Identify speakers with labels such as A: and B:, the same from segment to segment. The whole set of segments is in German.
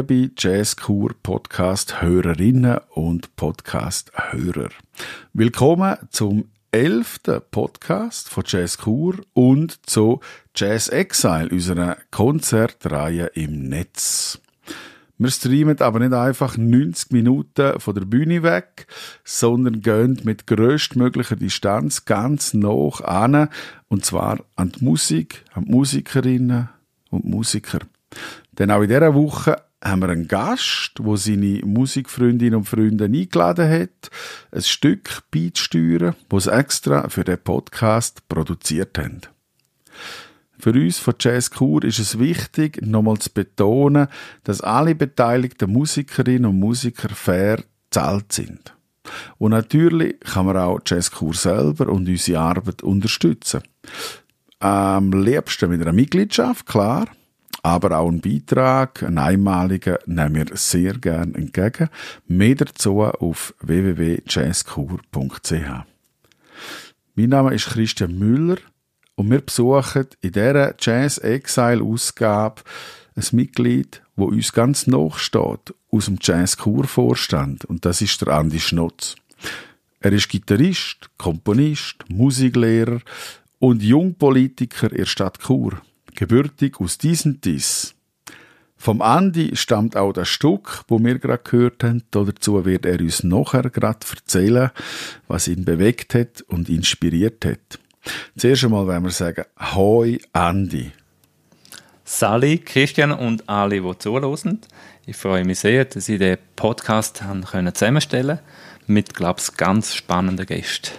A: liebe Jazzkur Podcast Hörerinnen und Podcast Hörer. Willkommen zum elften Podcast von Jazzkur und zu Jazz Exile, unserer Konzertreihe im Netz. Wir streamen aber nicht einfach 90 Minuten von der Bühne weg, sondern gehen mit größtmöglicher Distanz ganz nah an, und zwar an die Musik, an die Musikerinnen und Musiker. Denn auch in dieser Woche haben wir einen Gast, wo seine Musikfreundinnen und Freunde eingeladen hat, ein Stück beizusteuern, das sie extra für den Podcast produziert haben. Für uns von Jazz Kur ist es wichtig, nochmal zu betonen, dass alle beteiligten Musikerinnen und Musiker fair zahlt sind. Und natürlich kann man auch Jazz Kur selber und unsere Arbeit unterstützen. Am liebsten mit einer Mitgliedschaft, klar. Aber auch ein Beitrag, einen einmaligen, nehmen wir sehr gerne entgegen. Mehr dazu auf www.jazzkur.ch. Mein Name ist Christian Müller und wir besuchen in dieser Jazz Exile Ausgabe ein Mitglied, wo uns ganz steht, aus dem Jazz Kur Vorstand und das ist der Andi Schnotz. Er ist Gitarrist, Komponist, Musiklehrer und Jungpolitiker in der Stadt Chur, gebürtig aus diesen Dies. Vom Andi stammt auch das Stück, wo wir gerade gehört haben. Dazu wird er uns nachher gerade erzählen, was ihn bewegt hat und inspiriert hat. Zuerst einmal wollen wir sagen, Hoi Andi.
B: Sally, Christian und alle, die zuhören. Ich freue mich sehr, dass ich den Podcast haben zusammenstellen mit, glaube ich, ganz spannenden Gästen.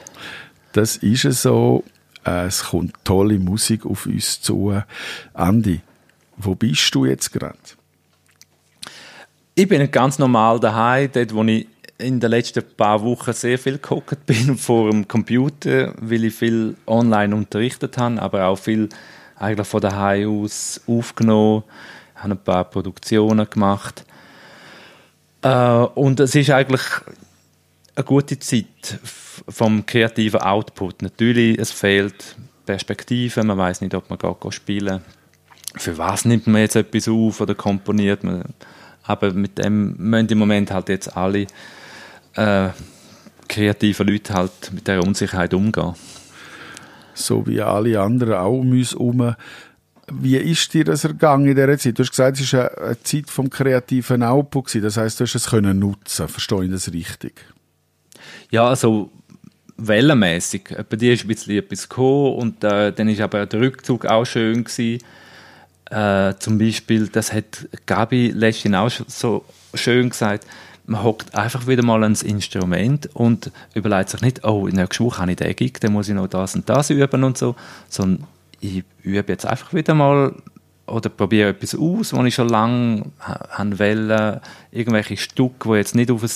A: Das ist so. Es kommt tolle Musik auf uns zu. Andi, wo bist du jetzt gerade?
B: Ich bin ganz normal daheim, dort wo ich in den letzten paar Wochen sehr viel geguckt bin vor dem Computer, weil ich viel online unterrichtet habe, aber auch viel eigentlich von daheim aus aufgenommen, habe ein paar Produktionen gemacht. Äh, und es ist eigentlich eine gute Zeit vom kreativen Output. Natürlich, es fehlt Perspektive, man weiß nicht, ob man geht spielen Für was nimmt man jetzt etwas auf oder komponiert man? Aber mit dem müssen im Moment halt jetzt alle äh, kreativen Leute halt mit dieser Unsicherheit umgehen.
A: So wie alle anderen auch um uns. Wie ist dir das ergangen in dieser Zeit? Du hast gesagt, es war eine Zeit vom kreativen Output. Das heißt, du hast es können nutzen. Verstehe ich das richtig?
B: Ja, also wellenmäßig. Bei dir ist ein bisschen etwas gekommen und äh, dann ist aber der Rückzug auch schön gewesen. Äh, zum Beispiel, das hat Gabi letztens auch so schön gesagt, man hockt einfach wieder mal ans Instrument und überlegt sich nicht, oh, in der Woche habe ich den Gig, dann muss ich noch das und das üben und so, sondern ich übe jetzt einfach wieder mal oder probiere etwas aus, was ich schon lange wollte, irgendwelche Stücke, die jetzt nicht auf ein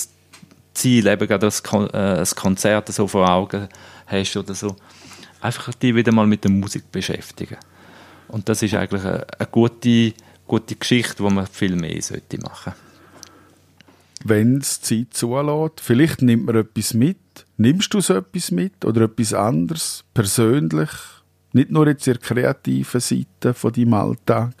B: Ziel, eben gerade das, äh, Konzert so vor Augen hast oder so, einfach die wieder mal mit der Musik beschäftigen. Und das ist eigentlich eine, eine gute, gute Geschichte, die man viel mehr sollte machen sollte
A: wenn es Zeit zulässt. Vielleicht nimmt man etwas mit. Nimmst du so etwas mit oder etwas anderes persönlich? Nicht nur jetzt in der kreativen Seite von deinem Alltag?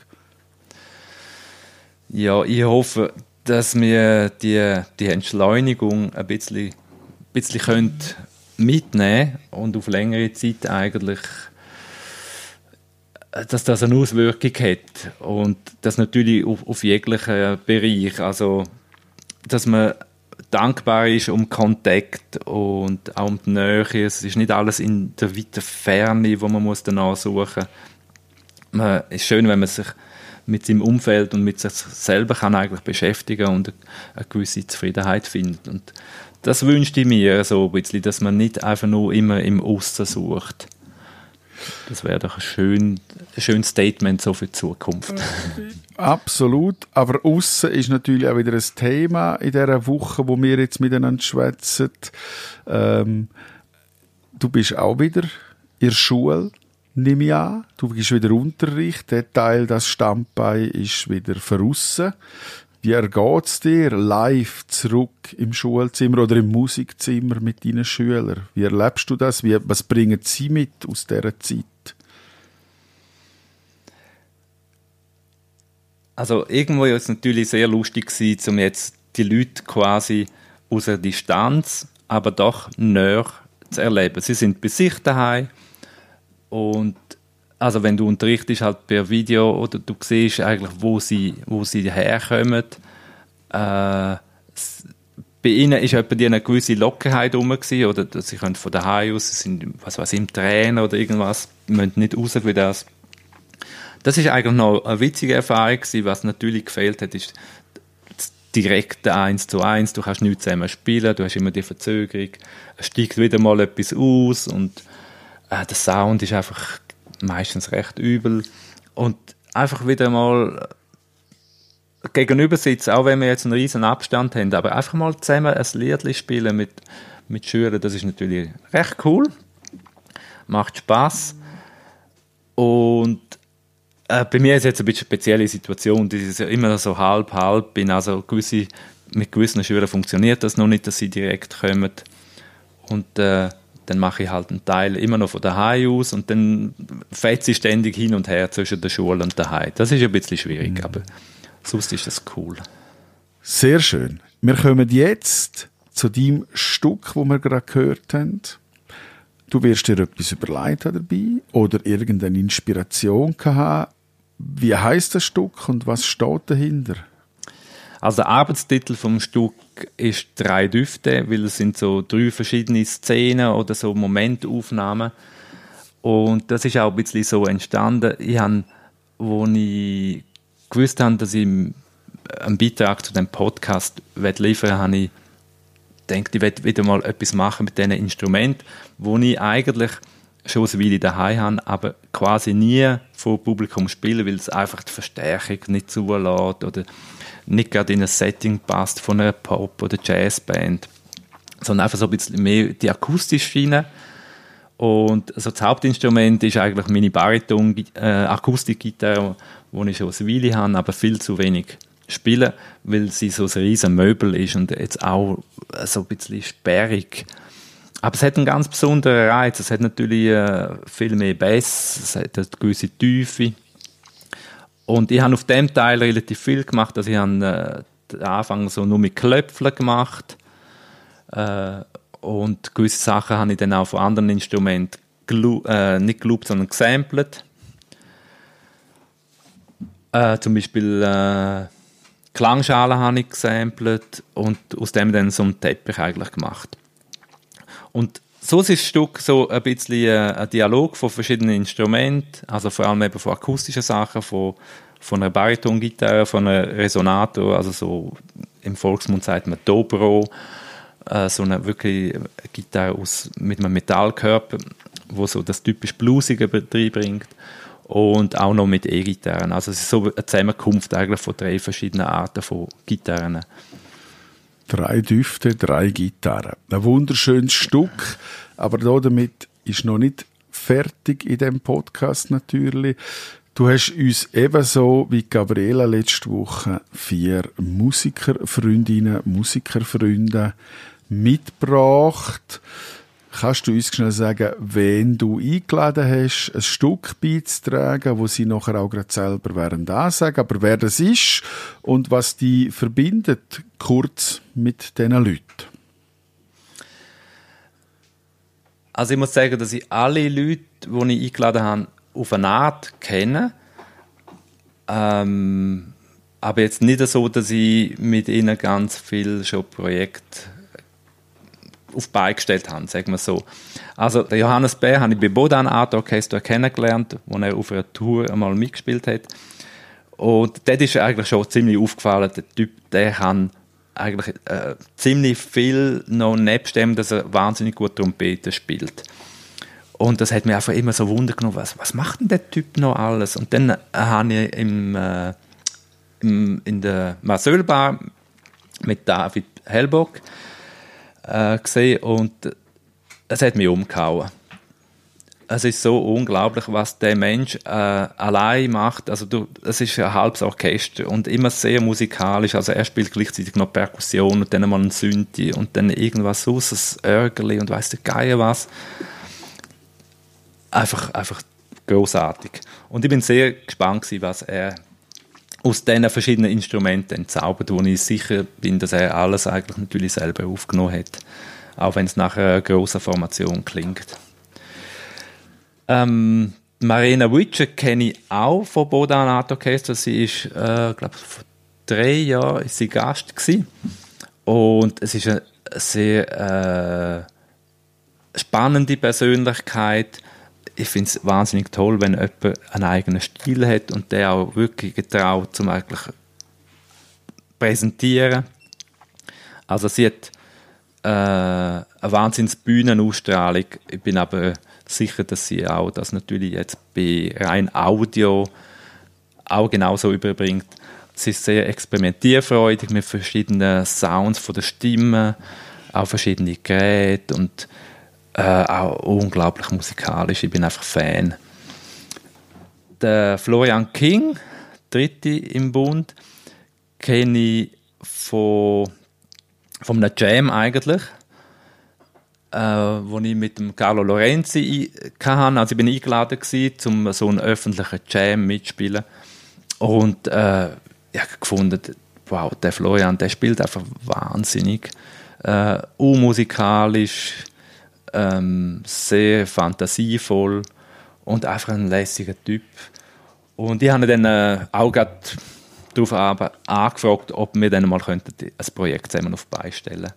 B: Ja, ich hoffe, dass wir die, die Entschleunigung ein bisschen, ein bisschen können mitnehmen und auf längere Zeit eigentlich dass das eine Auswirkung hat und das natürlich auf, auf jeglichen Bereich, also dass man dankbar ist um Kontakt und auch um die Nähe. Es ist nicht alles in der weiten Ferne, wo man muss danach suchen muss. Es ist schön, wenn man sich mit seinem Umfeld und mit sich selber kann eigentlich beschäftigen und eine gewisse Zufriedenheit findet. Und das wünschte ich mir so ein bisschen, dass man nicht einfach nur immer im Osten sucht. Das wäre doch ein, schön, ein schönes Statement so für die Zukunft.
A: Absolut. Aber außen ist natürlich auch wieder ein Thema in dieser Woche, wo wir jetzt miteinander schwätzen. Ähm, du bist auch wieder in der Schule, nehme ich an. Du bist wieder Unterricht. Der Teil, das Standbein, ist wieder verrissen. Wie ergeht es dir live zurück im Schulzimmer oder im Musikzimmer mit deinen Schülern? Wie erlebst du das? Wie, was bringen sie mit aus dieser Zeit?
B: also irgendwo war es natürlich sehr lustig um jetzt die Leute quasi aus der Distanz, aber doch näher zu erleben. Sie sind bei sich daheim und also wenn du unterrichtest halt per Video oder du siehst eigentlich, wo sie, wo sie herkommen, äh, bei ihnen ist etwa eine gewisse Lockerheit rum gewesen, oder sie können von daheim aus, sie sind, was weiß im Tränen oder irgendwas, müssen nicht raus wie das. Das ist eigentlich noch eine witzige Erfahrung gewesen, was natürlich gefehlt hat, ist das direkte Eins zu Eins, du kannst nicht zusammen spielen, du hast immer die Verzögerung, es steigt wieder mal etwas aus und äh, der Sound ist einfach meistens recht übel. Und einfach wieder mal gegenüber sitzen, auch wenn wir jetzt einen riesen Abstand haben, aber einfach mal zusammen ein Lied spielen mit, mit Schülern, das ist natürlich recht cool, macht Spaß und äh, bei mir ist jetzt ein bisschen spezielle Situation, das ist ja immer so halb, halb, bin also gewisse, mit gewissen Schülern funktioniert das noch nicht, dass sie direkt kommen. Und äh, dann mache ich halt einen Teil immer noch von daheim aus und dann fetze ich ständig hin und her zwischen der Schule und daheim. Das ist ein bisschen schwierig, mhm. aber Sonst ist das cool.
A: Sehr schön. Wir kommen jetzt zu dem Stück, wo wir gerade gehört haben. Du wirst dir etwas überlegt dabei oder irgendeine Inspiration haben. Wie heißt das Stück und was steht dahinter?
B: Also der Arbeitstitel vom Stück ist drei Düfte, weil es sind so drei verschiedene Szenen oder so Momentaufnahmen und das ist auch ein bisschen so entstanden. Ich habe, wo ich gewusst habe, dass ich einen Beitrag zu dem Podcast liefern will, habe ich gedacht, ich werde wieder mal etwas machen mit diesen Instrumenten, wo ich eigentlich schon eine Weile daheim habe, aber quasi nie vor Publikum spielen, weil es einfach die Verstärkung nicht zulässt oder nicht gerade in ein Setting passt von einer Pop- oder Jazzband, sondern einfach so ein bisschen mehr die akustische Schiene. Und also das Hauptinstrument ist eigentlich meine Bariton-Akustikgitarre, äh, die ich schon aus Weile habe, aber viel zu wenig spiele, weil sie so ein riesen Möbel ist und jetzt auch so ein bisschen sperrig. Aber es hat einen ganz besonderen Reiz. Es hat natürlich äh, viel mehr Bass, es hat eine gewisse Tiefe. Und ich habe auf dem Teil relativ viel gemacht. Also ich habe äh, Anfang so nur mit Klöpfeln gemacht. Äh, und gewisse Sachen habe ich dann auch von anderen Instrumenten äh, nicht gelobt, sondern gesampelt. Äh, zum Beispiel äh, Klangschalen habe ich gesampelt und aus dem dann so einen Teppich eigentlich gemacht. Und so ist das Stück so ein bisschen äh, ein Dialog von verschiedenen Instrumenten, also vor allem eben von akustischen Sachen, von, von einer Baritongitarre, von einem Resonator, also so im Volksmund sagt man Dobro, äh, so eine wirklich Gitarre aus, mit einem Metallkörper, wo so das typisch Bluesige bringt und auch noch mit E-Gitarren. Also es ist so eine Zusammenkunft eigentlich von drei verschiedenen Arten von Gitarren.
A: Drei Düfte, drei Gitarren. Ein wunderschönes Stück, aber damit ist noch nicht fertig in dem Podcast natürlich. Du hast uns ebenso wie Gabriela letzte Woche vier Musikerfreundinnen, Musikerfreunde mitgebracht. Kannst du uns schnell sagen, wen du eingeladen hast, ein Stück beizutragen, wo sie nachher auch gerade selber werden sagen, aber wer das ist und was die verbindet, kurz mit diesen Leuten?
B: Also ich muss sagen, dass ich alle Leute, die ich eingeladen habe, auf eine Art kenne. Ähm, aber jetzt nicht so, dass ich mit ihnen ganz viel schon Projekte auf die gestellt haben, sagen wir so. Also der Johannes Bär habe ich bei Bodan Art Orchester kennengelernt, wo er auf einer Tour einmal mitgespielt hat. Und dort ist eigentlich schon ziemlich aufgefallen, der Typ, der kann eigentlich äh, ziemlich viel noch nebst dem, dass er wahnsinnig gut Trompete spielt. Und das hat mir einfach immer so Wunder genommen, was, was macht denn der Typ noch alles? Und dann äh, habe ich im, äh, im, in der Bar mit David Hellbock äh, gesehen und es hat mich umgehauen. Es ist so unglaublich, was der Mensch äh, allein macht. Also du, es ist ein halbes Orchester und immer sehr musikalisch. Also er spielt gleichzeitig noch Perkussion und dann mal ein Synthi und dann irgendwas so, ein Örgeli und weiß der Geier was. Einfach, einfach großartig. Und ich bin sehr gespannt, was er aus diesen verschiedenen Instrumenten entzaubert, wo ich sicher bin, dass er alles eigentlich natürlich selber aufgenommen hat, auch wenn es nach einer grossen Formation klingt. Ähm, Marina Witcher kenne ich auch von Bodan Art Orchestra. Sie ist, äh, glaube vor drei Jahren ist sie Gast gewesen. und es ist eine sehr äh, spannende Persönlichkeit ich finde es wahnsinnig toll, wenn jemand einen eigenen Stil hat und der auch wirklich getraut zum eigentlich präsentieren. Also sie hat äh, eine wahnsinns Bühnenausstrahlung. Ich bin aber sicher, dass sie auch das natürlich jetzt bei rein Audio auch genauso überbringt. Sie ist sehr experimentierfreudig mit verschiedenen Sounds von der Stimme, auch verschiedene Geräte und äh, auch unglaublich musikalisch. Ich bin einfach Fan. Der Florian King, dritte im Bund, kenne ich von, von einem Jam eigentlich, äh, wo ich mit dem Carlo Lorenzi hatte. Also ich bin eingeladen gewesen, um so einen öffentlichen Jam mitzuspielen. Und äh, ich habe gefunden, wow, der Florian, der spielt einfach wahnsinnig. Äh, unmusikalisch, ähm, sehr fantasievoll und einfach ein lässiger Typ. Und ich habe dann äh, auch darauf angefragt, ob wir dann mal ein Projekt zusammen auf die Beine stellen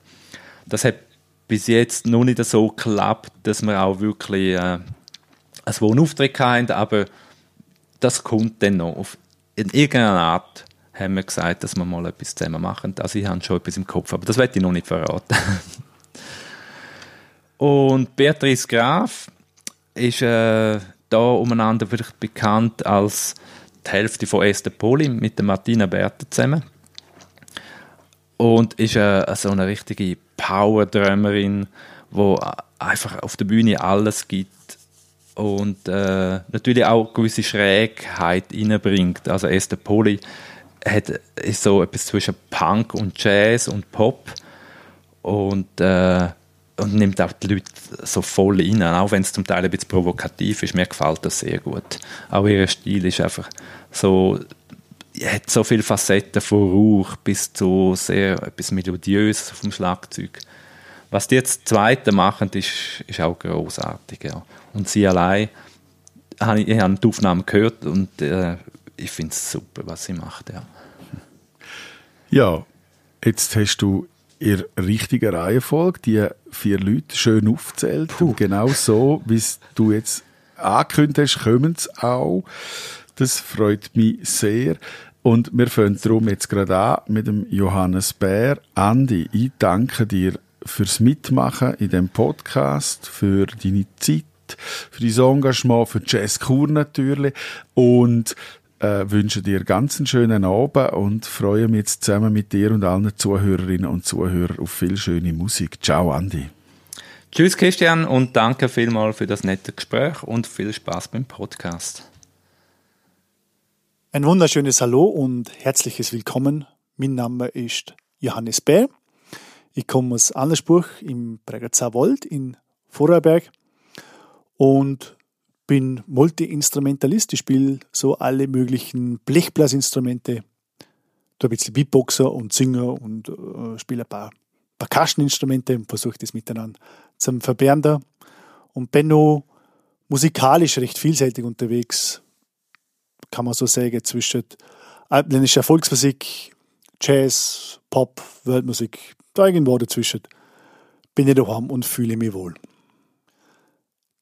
B: Das hat bis jetzt noch nicht so geklappt, dass wir auch wirklich äh, einen Wohnauftritt haben, aber das kommt dann noch. Auf, in irgendeiner Art haben wir gesagt, dass wir mal etwas zusammen machen. Also ich habe schon etwas im Kopf, aber das werde ich noch nicht verraten. Und Beatrice Graf ist äh, da umeinander vielleicht bekannt als die Hälfte von Esther Poli mit der Martina Bertha zusammen. Und ist äh, so eine richtige Power-Drummerin, die einfach auf der Bühne alles gibt und äh, natürlich auch gewisse Schrägheit reinbringt. Also Esther Poli hat, ist so etwas zwischen Punk und Jazz und Pop und äh, und nimmt auch die Leute so voll rein, auch wenn es zum Teil ein bisschen provokativ ist. Mir gefällt das sehr gut. Auch ihr Stil ist einfach so, hat so viele Facetten von Rauch bis zu sehr etwas Melodiöses vom Schlagzeug. Was die jetzt Zweite machen, ist, ist auch großartig. Ja. Und sie allein, ich, ich habe die Aufnahmen gehört und äh, ich finde es super, was sie macht. Ja.
A: ja, jetzt hast du in richtiger Reihenfolge die vier Leute schön aufzählt. Puh. Und genau so, wie du jetzt angekündigt hast, kommen sie auch. Das freut mich sehr. Und wir fangen darum jetzt gerade an mit dem Johannes Bär. Andi, ich danke dir fürs Mitmachen in dem Podcast, für deine Zeit, für dein Engagement, für Jazz Kur natürlich. Und äh, wünsche dir ganz einen schönen Abend und freue mich jetzt zusammen mit dir und allen Zuhörerinnen und Zuhörern auf viel schöne Musik. Ciao, Andi.
B: Tschüss, Christian, und danke vielmals für das nette Gespräch und viel Spaß beim Podcast.
C: Ein wunderschönes Hallo und herzliches Willkommen. Mein Name ist Johannes Bär. Ich komme aus Annersburg im Bregenzer Wald in Vorarlberg und bin Multi-Instrumentalist. Ich spiele so alle möglichen Blechblasinstrumente. Da ein bisschen Beatboxer und Singer und äh, spiele ein paar Percussion-Instrumente und versuche das miteinander zu verbehren da. Und bin noch musikalisch recht vielseitig unterwegs, kann man so sagen, zwischen altländischer Volksmusik, Jazz, Pop, Weltmusik, da irgendwo dazwischen bin ich daheim und fühle mich wohl.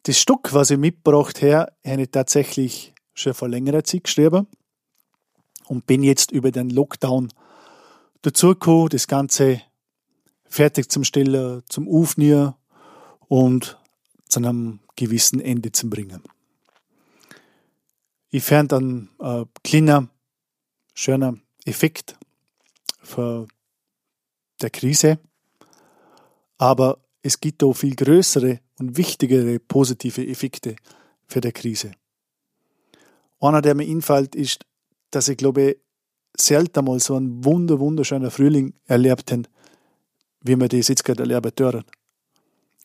C: Das Stück, was ich mitgebracht habe, habe ich tatsächlich schon vor längerer Zeit geschrieben und bin jetzt über den Lockdown dazugekommen, das Ganze fertig zum Stellen, zum Aufnehmen und zu einem gewissen Ende zu bringen. Ich fand dann ein kleiner, schöner Effekt für der Krise, aber es gibt auch viel größere und wichtigere positive Effekte für die Krise. Einer, der mir einfällt, ist, dass ich glaube, selten mal so einen wunder, wunderschönen Frühling erlebt habe, wie wir das jetzt gerade erleben dürfen.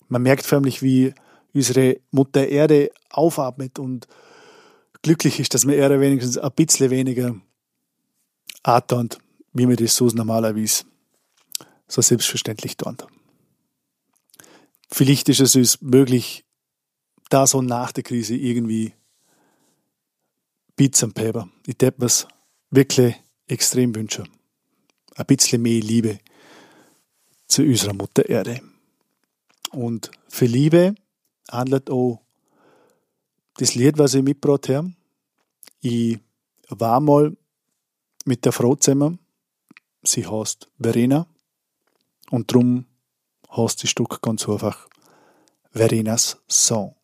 C: Man merkt förmlich, wie unsere Mutter Erde aufatmet und glücklich ist, dass wir Erde wenigstens ein bisschen weniger antun, wie wir das so normalerweise so selbstverständlich tun. Vielleicht ist es uns möglich, da so nach der Krise irgendwie Pizza und Paper. Ich hätte mir es wirklich extrem wünschen. Ein bisschen mehr Liebe zu unserer Mutter Erde. Und für Liebe handelt auch das Lied, was ich mitgebracht habe. Ich war mal mit der Frau zusammen. Sie heißt Verena. Und drum heißt das Stück ganz einfach Verenas Song.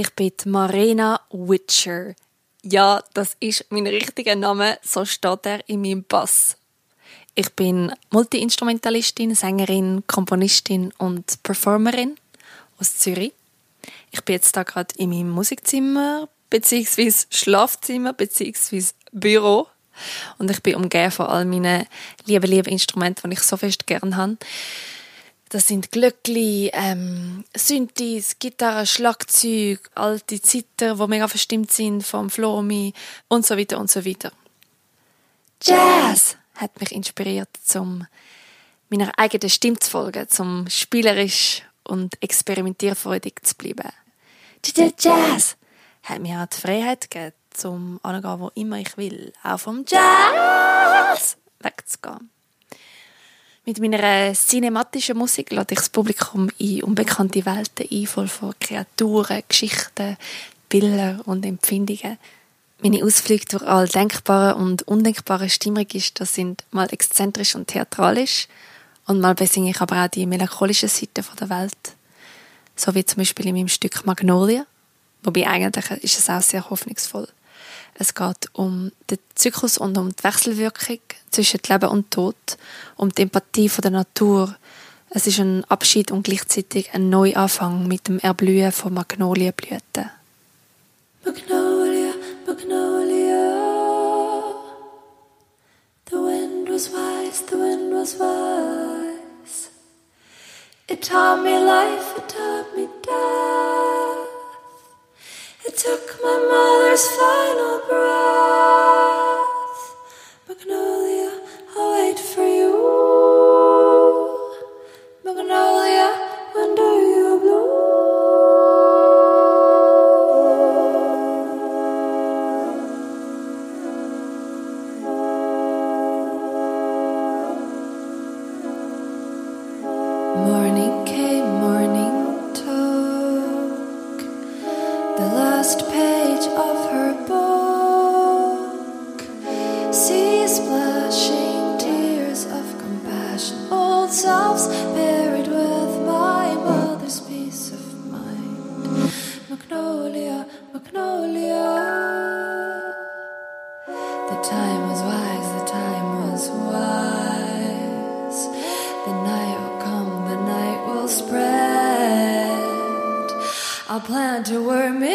D: Ich bin Marina Witcher. Ja, das ist mein richtiger Name, so steht er in meinem Pass. Ich bin Multiinstrumentalistin, Sängerin, Komponistin und Performerin aus Zürich. Ich bin jetzt da gerade in meinem Musikzimmer beziehungsweise Schlafzimmer beziehungsweise Büro und ich bin umgeben von all meinen lieben, lieben Instrumenten, die ich so fest gerne habe. Das sind Glöckli, ähm, Synthes, Gitarre, Schlagzeug, alte Zither, die mega verstimmt sind vom Flomi und so weiter und so weiter. Jazz hat mich inspiriert, zum meiner eigenen Stimme zu folgen, zum spielerisch und experimentierfreudig zu bleiben. Jazz hat mir auch die Freiheit gegeben, zum angehen, wo immer ich will, auch vom Jazz wegzugehen. Mit meiner cinematischen Musik lade ich das Publikum in unbekannte Welten ein, voll von Kreaturen, Geschichten, Bildern und Empfindungen. Meine Ausflüge durch all denkbare und undenkbare Stimmregister sind mal exzentrisch und theatralisch und mal besinge ich aber auch die melancholische Seite der Welt. So wie zum Beispiel in meinem Stück Magnolia. Wobei eigentlich ist es auch sehr hoffnungsvoll. Es geht um den Zyklus und um die Wechselwirkung zwischen Leben und Tod, um die Empathie von der Natur. Es ist ein Abschied und gleichzeitig ein Neuanfang mit dem Erblühen von Magnolienblüten. Magnolia, Magnolia. The wind was wise, the wind was wise. It taught me life, it taught me death. It took my mother's final breath. Magnolia, I'll plan to worry.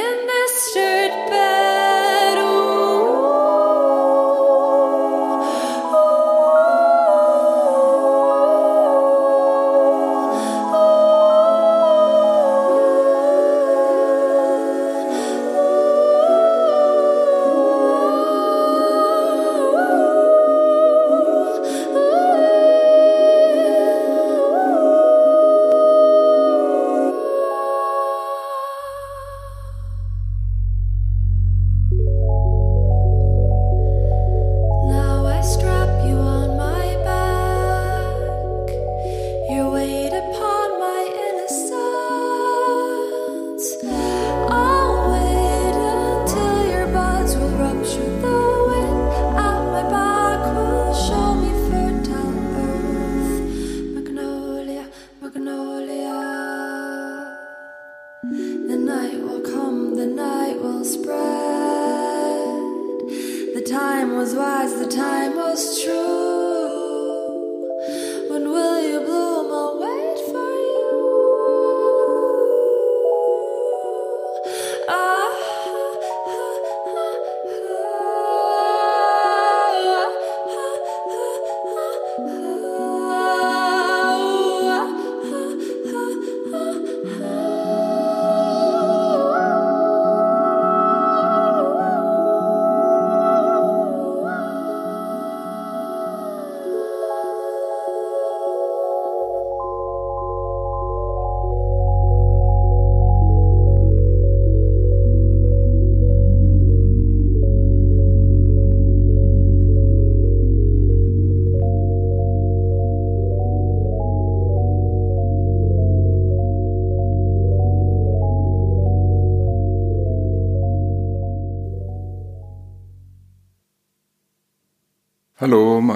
D: Was wise, the time was true.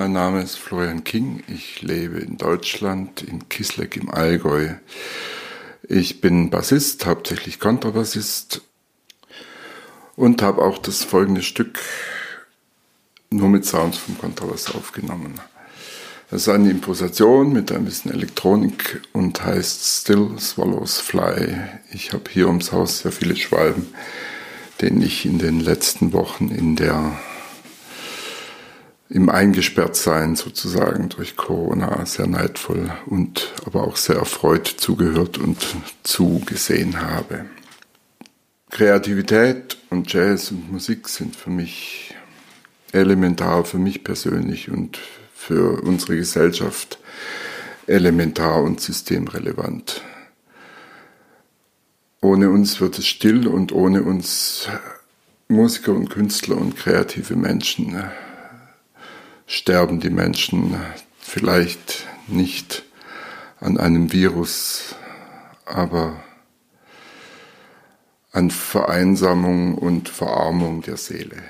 E: Mein Name ist Florian King. Ich lebe in Deutschland, in Kisleck im Allgäu. Ich bin Bassist, hauptsächlich Kontrabassist und habe auch das folgende Stück nur mit Sounds vom Kontrabass aufgenommen. Das ist eine Improvisation mit ein bisschen Elektronik und heißt Still Swallows Fly. Ich habe hier ums Haus sehr viele Schwalben, denen ich in den letzten Wochen in der im Eingesperrtsein sozusagen durch Corona sehr neidvoll und aber auch sehr erfreut zugehört und zugesehen habe. Kreativität und Jazz und Musik sind für mich elementar, für mich persönlich und für unsere Gesellschaft elementar und systemrelevant. Ohne uns wird es still und ohne uns Musiker und Künstler und kreative Menschen äh, sterben die Menschen vielleicht nicht an einem Virus, aber an Vereinsamung und Verarmung der Seele.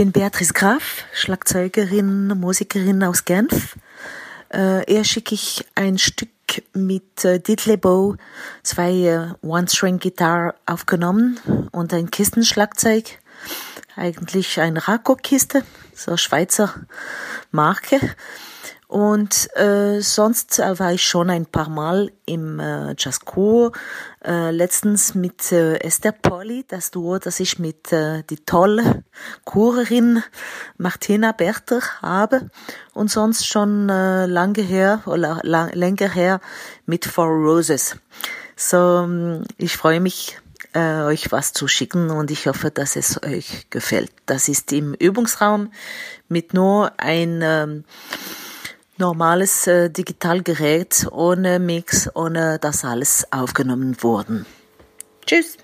F: Bin Beatrice Graf, Schlagzeugerin, Musikerin aus Genf. Äh, eher schicke ich ein Stück mit äh, Diddley Bow zwei äh, One-String-Gitarre aufgenommen und ein Kistenschlagzeug. Eigentlich eine Rako-Kiste, so Schweizer Marke. Und äh, sonst äh, war ich schon ein paar Mal im äh, Jazzchor, äh, letztens mit äh, Esther Polly, das Duo, das ich mit äh, die tolle Chorerin Martina Berter habe und sonst schon äh, lange her oder lang, länger her mit Four Roses. So, ähm, ich freue mich, äh, euch was zu schicken und ich hoffe, dass es euch gefällt. Das ist im Übungsraum mit nur ein ähm, normales äh, Digitalgerät ohne Mix, ohne dass alles aufgenommen wurden. Tschüss!